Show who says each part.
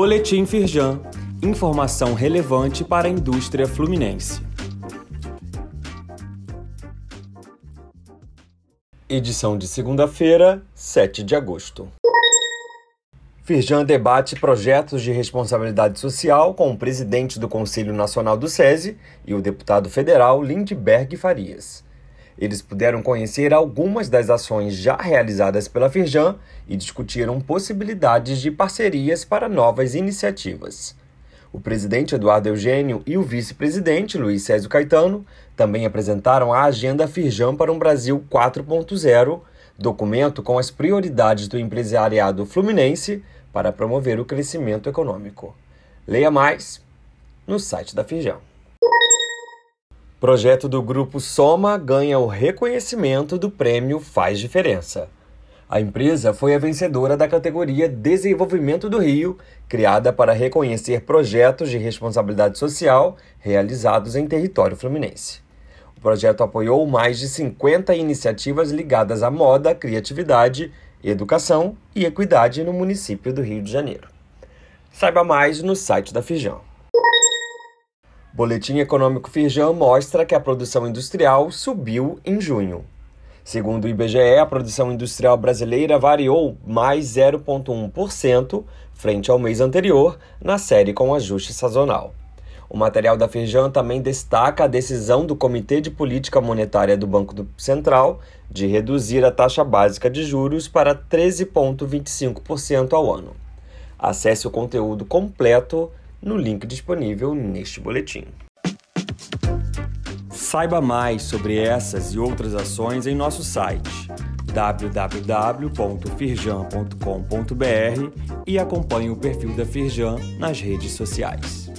Speaker 1: Boletim Firjan. Informação relevante para a indústria fluminense. Edição de segunda-feira, 7 de agosto. Firjan debate projetos de responsabilidade social com o presidente do Conselho Nacional do SESI e o deputado federal Lindbergh Farias. Eles puderam conhecer algumas das ações já realizadas pela Firjan e discutiram possibilidades de parcerias para novas iniciativas. O presidente Eduardo Eugênio e o vice-presidente Luiz Césio Caetano também apresentaram a Agenda Firjan para um Brasil 4.0, documento com as prioridades do empresariado fluminense para promover o crescimento econômico. Leia mais no site da Firjan. Projeto do Grupo Soma ganha o reconhecimento do prêmio Faz Diferença. A empresa foi a vencedora da categoria Desenvolvimento do Rio, criada para reconhecer projetos de responsabilidade social realizados em território fluminense. O projeto apoiou mais de 50 iniciativas ligadas à moda, criatividade, educação e equidade no município do Rio de Janeiro. Saiba mais no site da Fijão. Boletim Econômico Firjan mostra que a produção industrial subiu em junho. Segundo o IBGE, a produção industrial brasileira variou mais 0,1% frente ao mês anterior, na série com ajuste sazonal. O material da Firjan também destaca a decisão do Comitê de Política Monetária do Banco Central de reduzir a taxa básica de juros para 13,25% ao ano. Acesse o conteúdo completo no link disponível neste boletim. Saiba mais sobre essas e outras ações em nosso site www.firjan.com.br e acompanhe o perfil da Firjan nas redes sociais.